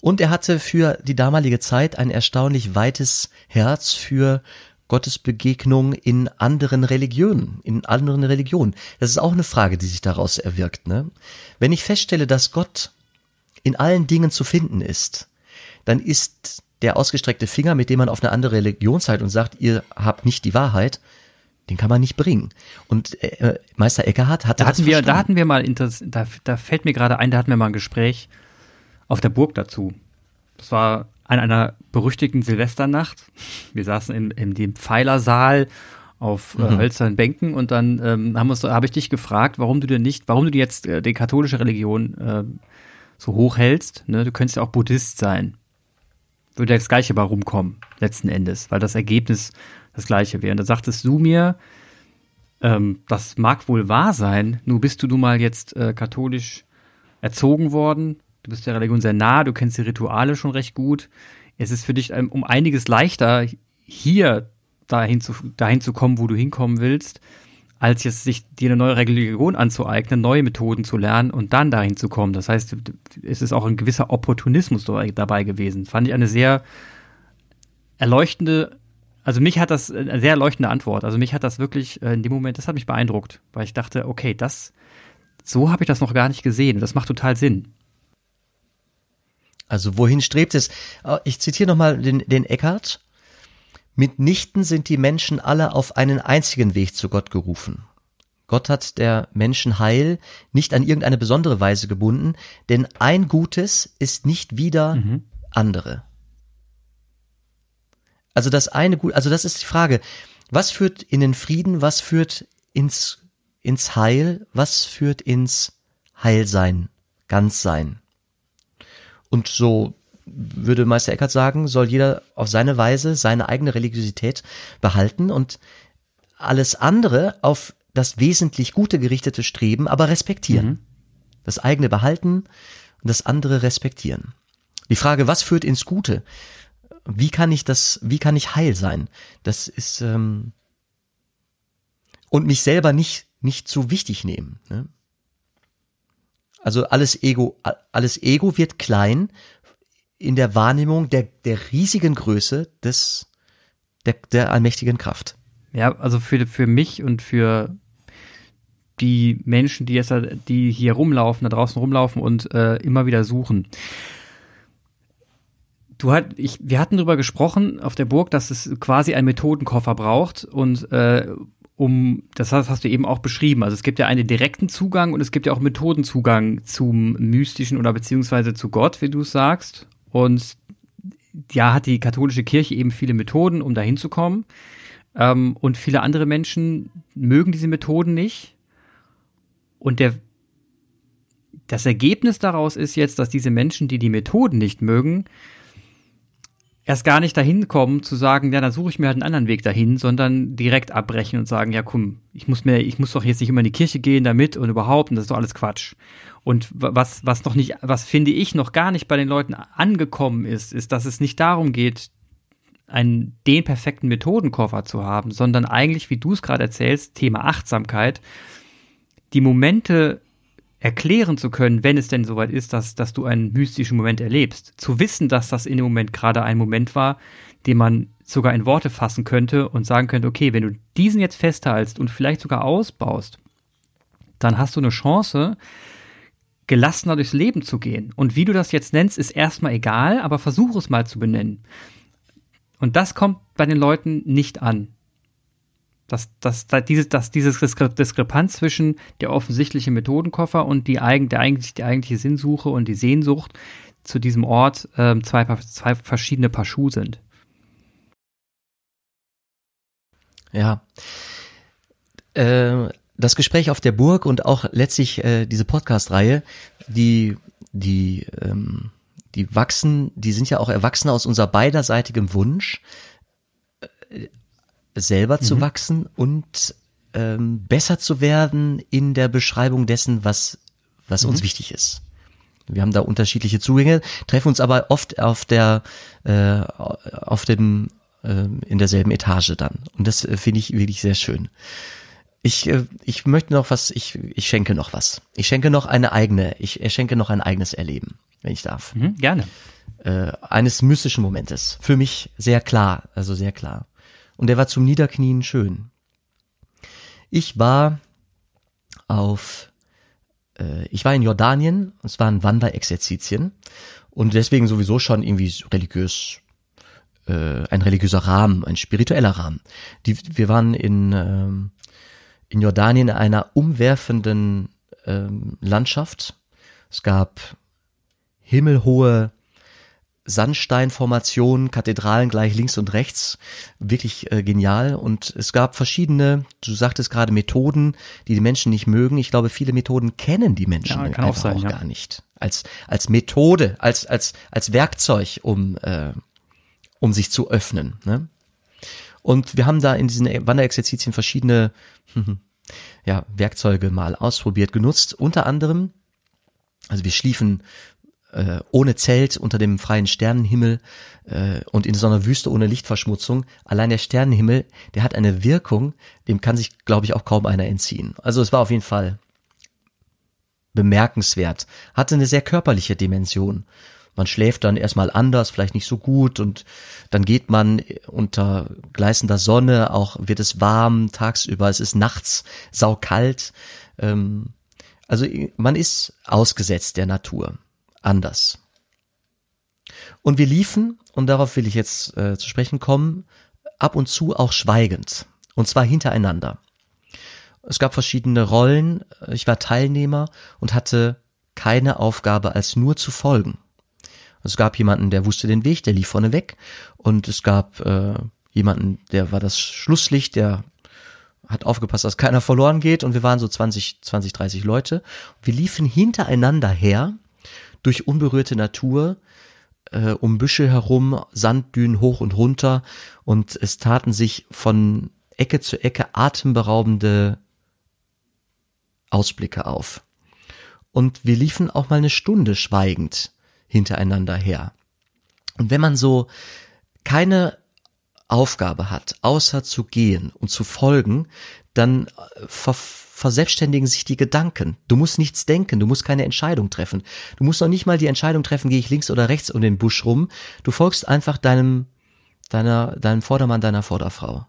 Und er hatte für die damalige Zeit ein erstaunlich weites Herz für Gottesbegegnung in anderen Religionen, in anderen Religionen. Das ist auch eine Frage, die sich daraus erwirkt. Ne? Wenn ich feststelle, dass Gott in allen Dingen zu finden ist, dann ist der ausgestreckte Finger, mit dem man auf eine andere Religion zeigt und sagt, ihr habt nicht die Wahrheit, den kann man nicht bringen. Und äh, Meister Eckhart hatte da hatten das wir, Da hatten wir mal, da, da fällt mir gerade ein, da hatten wir mal ein Gespräch auf der Burg dazu. Das war an einer berüchtigten Silvesternacht. Wir saßen in, in dem Pfeilersaal auf äh, mhm. hölzernen Bänken und dann ähm, habe ich dich gefragt, warum du denn nicht, warum du jetzt äh, die katholische Religion äh, so hoch hältst. Ne? Du könntest ja auch Buddhist sein. Würde das Gleiche bei rumkommen, letzten Endes, weil das Ergebnis das Gleiche wäre. Und da sagtest du mir, ähm, das mag wohl wahr sein, nur bist du nun mal jetzt äh, katholisch erzogen worden, du bist der Religion sehr nah, du kennst die Rituale schon recht gut. Es ist für dich ähm, um einiges leichter, hier dahin zu, dahin zu kommen, wo du hinkommen willst, als jetzt sich dir eine neue Religion anzueignen, neue Methoden zu lernen und dann dahin zu kommen. Das heißt, es ist auch ein gewisser Opportunismus dabei gewesen. Fand ich eine sehr erleuchtende, also mich hat das eine sehr erleuchtende Antwort. Also mich hat das wirklich äh, in dem Moment, das hat mich beeindruckt, weil ich dachte, okay, das so habe ich das noch gar nicht gesehen. Das macht total Sinn. Also wohin strebt es? Äh, ich zitiere nochmal den, den Eckhart. Mitnichten sind die Menschen alle auf einen einzigen Weg zu Gott gerufen. Gott hat der Menschen Heil nicht an irgendeine besondere Weise gebunden, denn ein Gutes ist nicht wieder mhm. andere. Also das eine gut, also das ist die Frage, was führt in den Frieden, was führt ins ins Heil, was führt ins Heilsein, Ganzsein? Und so würde Meister Eckhart sagen, soll jeder auf seine Weise seine eigene Religiosität behalten und alles andere auf das wesentlich Gute gerichtete Streben, aber respektieren. Mhm. Das eigene behalten und das andere respektieren. Die Frage, was führt ins Gute? Wie kann ich das, wie kann ich heil sein? Das ist, ähm, und mich selber nicht, nicht zu wichtig nehmen. Ne? Also alles Ego, alles Ego wird klein in der Wahrnehmung der, der riesigen Größe des, der, der allmächtigen Kraft. Ja, also für, für mich und für die Menschen, die jetzt, die hier rumlaufen, da draußen rumlaufen und äh, immer wieder suchen. Du hat, ich, wir hatten darüber gesprochen auf der Burg, dass es quasi einen Methodenkoffer braucht und äh, um, das hast, du eben auch beschrieben. Also es gibt ja einen direkten Zugang und es gibt ja auch Methodenzugang zum Mystischen oder beziehungsweise zu Gott, wie du es sagst. Und ja, hat die katholische Kirche eben viele Methoden, um dahin zu kommen. Ähm, und viele andere Menschen mögen diese Methoden nicht. Und der, das Ergebnis daraus ist jetzt, dass diese Menschen, die die Methoden nicht mögen, erst gar nicht dahin kommen zu sagen, ja, dann suche ich mir halt einen anderen Weg dahin, sondern direkt abbrechen und sagen, ja, komm, ich muss mir, ich muss doch jetzt nicht immer in die Kirche gehen damit und überhaupt, und das ist doch alles Quatsch. Und was, was noch nicht, was finde ich noch gar nicht bei den Leuten angekommen ist, ist, dass es nicht darum geht, einen, den perfekten Methodenkoffer zu haben, sondern eigentlich, wie du es gerade erzählst, Thema Achtsamkeit, die Momente erklären zu können, wenn es denn soweit ist, dass, dass du einen mystischen Moment erlebst. Zu wissen, dass das in dem Moment gerade ein Moment war, den man sogar in Worte fassen könnte und sagen könnte, okay, wenn du diesen jetzt festhältst und vielleicht sogar ausbaust, dann hast du eine Chance, gelassener durchs Leben zu gehen. Und wie du das jetzt nennst, ist erstmal egal, aber versuch es mal zu benennen. Und das kommt bei den Leuten nicht an. Dass, dass, dass, dieses, dass dieses Diskrepanz zwischen der offensichtlichen Methodenkoffer und die, eigen, der eigentlich, die eigentliche Sinnsuche und die Sehnsucht zu diesem Ort ähm, zwei, zwei verschiedene Paar Schuhe sind. Ja. Äh, das Gespräch auf der Burg und auch letztlich äh, diese Podcast-Reihe, die, die, ähm, die wachsen, die sind ja auch erwachsen aus unser beiderseitigem Wunsch, äh, selber mhm. zu wachsen und ähm, besser zu werden in der Beschreibung dessen, was, was mhm. uns wichtig ist. Wir haben da unterschiedliche Zugänge, treffen uns aber oft auf der, äh, auf dem, äh, in derselben Etage dann. Und das äh, finde ich wirklich sehr schön. Ich, äh, ich möchte noch was, ich, ich schenke noch was. Ich schenke noch eine eigene, ich schenke noch ein eigenes Erleben, wenn ich darf. Mhm, gerne. Äh, eines mystischen Momentes. Für mich sehr klar, also sehr klar. Und der war zum Niederknien schön. Ich war auf, äh, ich war in Jordanien, es waren Wanderexerzitien und deswegen sowieso schon irgendwie religiös, äh, ein religiöser Rahmen, ein spiritueller Rahmen. Die, wir waren in, ähm, in Jordanien in einer umwerfenden ähm, Landschaft. Es gab himmelhohe Sandsteinformationen, Kathedralen gleich links und rechts, wirklich äh, genial. Und es gab verschiedene, du sagtest gerade Methoden, die die Menschen nicht mögen. Ich glaube, viele Methoden kennen die Menschen ja, einfach auch, sein, auch ja. gar nicht. Als, als Methode, als, als, als Werkzeug, um, äh, um sich zu öffnen. Ne? Und wir haben da in diesen Wanderexerzitien verschiedene ja, Werkzeuge mal ausprobiert, genutzt. Unter anderem, also wir schliefen äh, ohne Zelt unter dem freien Sternenhimmel äh, und in so einer Wüste ohne Lichtverschmutzung. Allein der Sternenhimmel, der hat eine Wirkung, dem kann sich, glaube ich, auch kaum einer entziehen. Also es war auf jeden Fall bemerkenswert, hatte eine sehr körperliche Dimension. Man schläft dann erstmal anders, vielleicht nicht so gut und dann geht man unter gleißender Sonne, auch wird es warm tagsüber, es ist nachts saukalt. Ähm, Also man ist ausgesetzt der Natur. Anders. Und wir liefen, und darauf will ich jetzt äh, zu sprechen kommen, ab und zu auch schweigend. Und zwar hintereinander. Es gab verschiedene Rollen. Ich war Teilnehmer und hatte keine Aufgabe als nur zu folgen. Es gab jemanden, der wusste den Weg, der lief vorne weg. Und es gab äh, jemanden, der war das Schlusslicht, der hat aufgepasst, dass keiner verloren geht. Und wir waren so 20, 20, 30 Leute. Wir liefen hintereinander her durch unberührte Natur, äh, um Büsche herum, Sanddünen hoch und runter. Und es taten sich von Ecke zu Ecke atemberaubende Ausblicke auf. Und wir liefen auch mal eine Stunde schweigend hintereinander her. Und wenn man so keine Aufgabe hat, außer zu gehen und zu folgen, dann äh, ver verselbstständigen sich die Gedanken. Du musst nichts denken, du musst keine Entscheidung treffen. Du musst noch nicht mal die Entscheidung treffen, gehe ich links oder rechts um den Busch rum. Du folgst einfach deinem, deiner, deinem Vordermann, deiner Vorderfrau.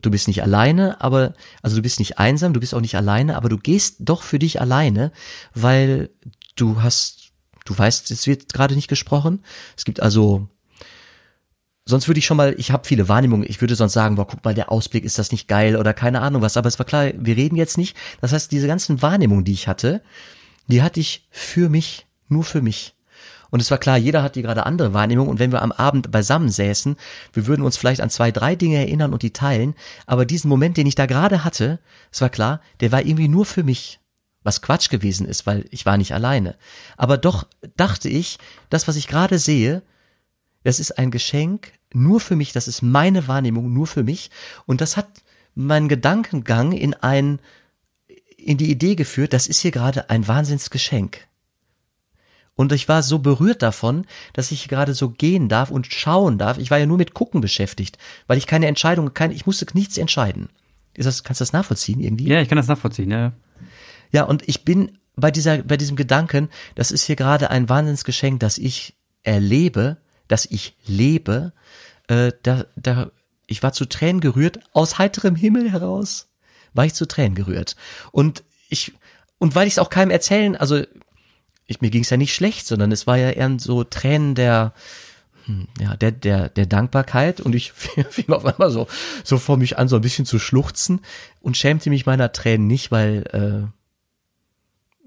Du bist nicht alleine, aber, also du bist nicht einsam, du bist auch nicht alleine, aber du gehst doch für dich alleine, weil du hast, du weißt, es wird gerade nicht gesprochen. Es gibt also Sonst würde ich schon mal, ich habe viele Wahrnehmungen, ich würde sonst sagen, boah, guck mal, der Ausblick, ist das nicht geil oder keine Ahnung was, aber es war klar, wir reden jetzt nicht. Das heißt, diese ganzen Wahrnehmungen, die ich hatte, die hatte ich für mich, nur für mich. Und es war klar, jeder hat die gerade andere Wahrnehmung und wenn wir am Abend beisammen säßen, wir würden uns vielleicht an zwei, drei Dinge erinnern und die teilen, aber diesen Moment, den ich da gerade hatte, es war klar, der war irgendwie nur für mich. Was Quatsch gewesen ist, weil ich war nicht alleine. Aber doch dachte ich, das, was ich gerade sehe, das ist ein Geschenk nur für mich, das ist meine Wahrnehmung nur für mich und das hat meinen Gedankengang in ein in die Idee geführt, das ist hier gerade ein Wahnsinnsgeschenk. Und ich war so berührt davon, dass ich gerade so gehen darf und schauen darf. Ich war ja nur mit Gucken beschäftigt, weil ich keine Entscheidung, keine, ich musste nichts entscheiden. Ist das, kannst du das nachvollziehen irgendwie? Ja, ich kann das nachvollziehen, ja. Ja, und ich bin bei dieser, bei diesem Gedanken, das ist hier gerade ein Wahnsinnsgeschenk, das ich erlebe, dass ich lebe, äh, da, da, ich war zu Tränen gerührt, aus heiterem Himmel heraus war ich zu Tränen gerührt. Und ich, und weil ich es auch keinem erzählen, also ich, mir ging es ja nicht schlecht, sondern es war ja eher so Tränen der, hm, ja, der, der, der Dankbarkeit und ich fing auf einmal so, so vor mich an, so ein bisschen zu schluchzen und schämte mich meiner Tränen nicht, weil, äh,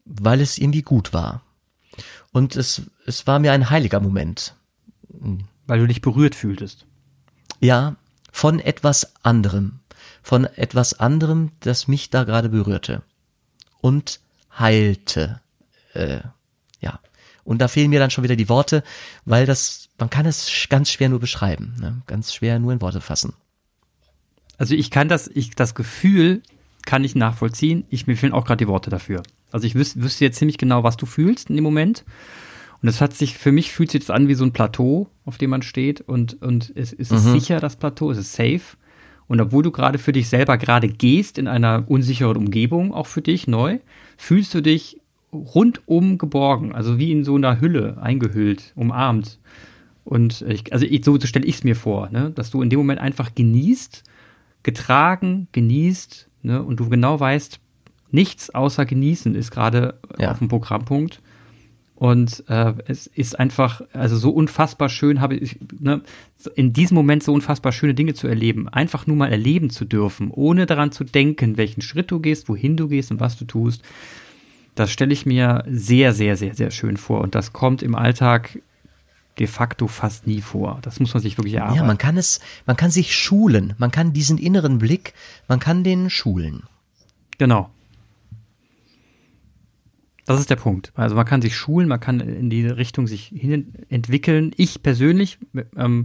weil es irgendwie gut war. Und es, es war mir ein heiliger Moment. Weil du dich berührt fühltest. Ja, von etwas anderem. Von etwas anderem, das mich da gerade berührte. Und heilte. Äh, ja. Und da fehlen mir dann schon wieder die Worte, weil das, man kann es ganz schwer nur beschreiben. Ne? Ganz schwer nur in Worte fassen. Also ich kann das, ich, das Gefühl kann ich nachvollziehen. Ich, mir fehlen auch gerade die Worte dafür. Also ich wüs, wüsste jetzt ziemlich genau, was du fühlst in dem Moment. Und es hat sich, für mich fühlt sich das an wie so ein Plateau, auf dem man steht. Und, und es, es ist mhm. sicher, das Plateau, es ist safe. Und obwohl du gerade für dich selber gerade gehst in einer unsicheren Umgebung, auch für dich neu, fühlst du dich rundum geborgen, also wie in so einer Hülle eingehüllt, umarmt. Und ich, also ich, so, so stelle ich es mir vor, ne? dass du in dem Moment einfach genießt, getragen, genießt, ne? und du genau weißt, nichts außer genießen ist gerade ja. auf dem Programmpunkt. Und äh, es ist einfach, also so unfassbar schön, habe ich, ne, in diesem Moment so unfassbar schöne Dinge zu erleben. Einfach nur mal erleben zu dürfen, ohne daran zu denken, welchen Schritt du gehst, wohin du gehst und was du tust. Das stelle ich mir sehr, sehr, sehr, sehr schön vor. Und das kommt im Alltag de facto fast nie vor. Das muss man sich wirklich erarbeiten. Ja, man kann es, man kann sich schulen. Man kann diesen inneren Blick, man kann den schulen. Genau. Das ist der Punkt. Also man kann sich schulen, man kann in die Richtung sich hin entwickeln. Ich persönlich, ähm,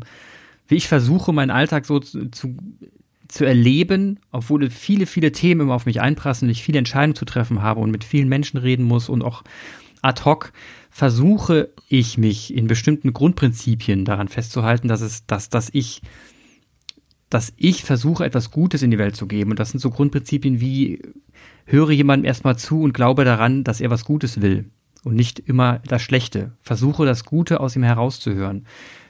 wie ich versuche, meinen Alltag so zu, zu, zu erleben, obwohl viele, viele Themen immer auf mich einprassen, ich viele Entscheidungen zu treffen habe und mit vielen Menschen reden muss und auch ad hoc, versuche ich mich in bestimmten Grundprinzipien daran festzuhalten, dass es, dass, dass ich dass ich versuche, etwas Gutes in die Welt zu geben. Und das sind so Grundprinzipien wie höre jemandem erstmal zu und glaube daran, dass er was Gutes will und nicht immer das Schlechte. Versuche das Gute aus ihm herauszuhören.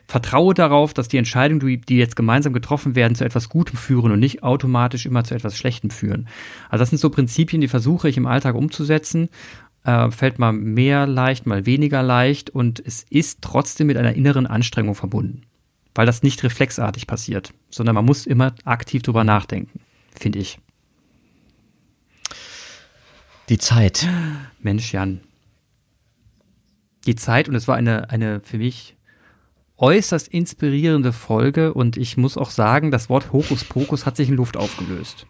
vertraue darauf, dass die Entscheidungen, die jetzt gemeinsam getroffen werden, zu etwas Gutem führen und nicht automatisch immer zu etwas Schlechtem führen. Also das sind so Prinzipien, die versuche ich im Alltag umzusetzen. Äh, fällt mal mehr leicht, mal weniger leicht und es ist trotzdem mit einer inneren Anstrengung verbunden. Weil das nicht reflexartig passiert, sondern man muss immer aktiv drüber nachdenken, finde ich. Die Zeit. Mensch, Jan. Die Zeit und es war eine, eine für mich äußerst inspirierende Folge und ich muss auch sagen, das Wort Hokuspokus hat sich in Luft aufgelöst.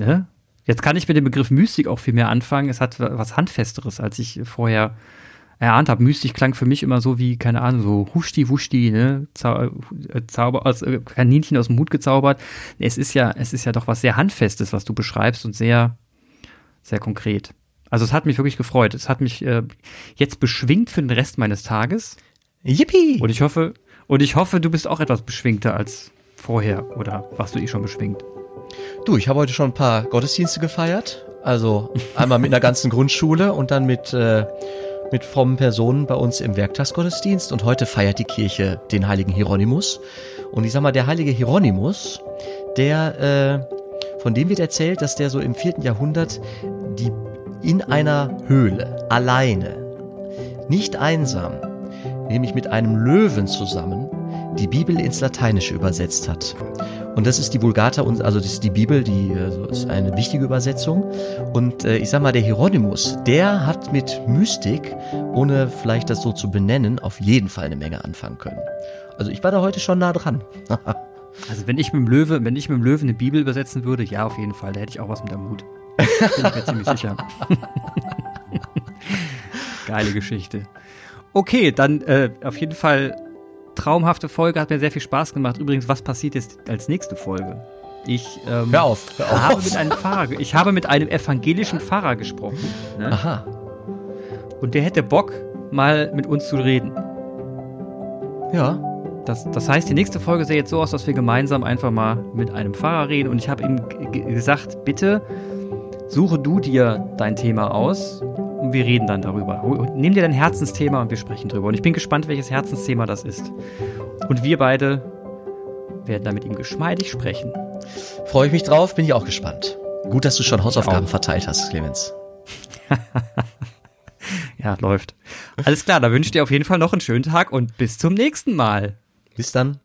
Ne? Jetzt kann ich mit dem Begriff Mystik auch viel mehr anfangen. Es hat was Handfesteres, als ich vorher erahnt habe. Mystik klang für mich immer so wie, keine Ahnung, so Huschti, Wuschti, ne? Zau äh, Zauber, aus, äh, Kaninchen aus dem Hut gezaubert. Es ist ja, es ist ja doch was sehr Handfestes, was du beschreibst und sehr, sehr konkret. Also es hat mich wirklich gefreut. Es hat mich äh, jetzt beschwingt für den Rest meines Tages. Yippie! Und ich hoffe, und ich hoffe, du bist auch etwas beschwingter als vorher. Oder warst du eh schon beschwingt? Du, ich habe heute schon ein paar Gottesdienste gefeiert. Also einmal mit einer ganzen Grundschule und dann mit, äh, mit frommen Personen bei uns im Werktagsgottesdienst. Und heute feiert die Kirche den heiligen Hieronymus. Und ich sag mal, der heilige Hieronymus, der, äh, von dem wird erzählt, dass der so im vierten Jahrhundert die in einer Höhle, alleine, nicht einsam, nämlich mit einem Löwen zusammen, die Bibel ins Lateinische übersetzt hat. Und das ist die Vulgata, also das ist die Bibel, die also ist eine wichtige Übersetzung. Und äh, ich sag mal, der Hieronymus, der hat mit Mystik, ohne vielleicht das so zu benennen, auf jeden Fall eine Menge anfangen können. Also ich war da heute schon nah dran. also wenn ich mit dem Löwe, wenn ich mit dem Löwe eine Bibel übersetzen würde, ja, auf jeden Fall, da hätte ich auch was mit der Mut. Bin ich mir ziemlich sicher. Geile Geschichte. Okay, dann äh, auf jeden Fall traumhafte Folge, hat mir sehr viel Spaß gemacht. Übrigens, was passiert jetzt als nächste Folge? Ich ähm, hör auf, hör auf. Habe mit einem Pfarrer, ich habe mit einem evangelischen Pfarrer gesprochen. Ne? Aha. Und der hätte Bock, mal mit uns zu reden. Ja. Das, das heißt, die nächste Folge sähe jetzt so aus, dass wir gemeinsam einfach mal mit einem Pfarrer reden. Und ich habe ihm gesagt, bitte suche du dir dein Thema aus und wir reden dann darüber. Nimm dir dein Herzensthema und wir sprechen drüber. Und ich bin gespannt, welches Herzensthema das ist. Und wir beide werden da mit ihm geschmeidig sprechen. Freue ich mich drauf, bin ich auch gespannt. Gut, dass du schon Hausaufgaben verteilt hast, Clemens. ja, läuft. Alles klar, da wünsche ich dir auf jeden Fall noch einen schönen Tag und bis zum nächsten Mal. Bis dann.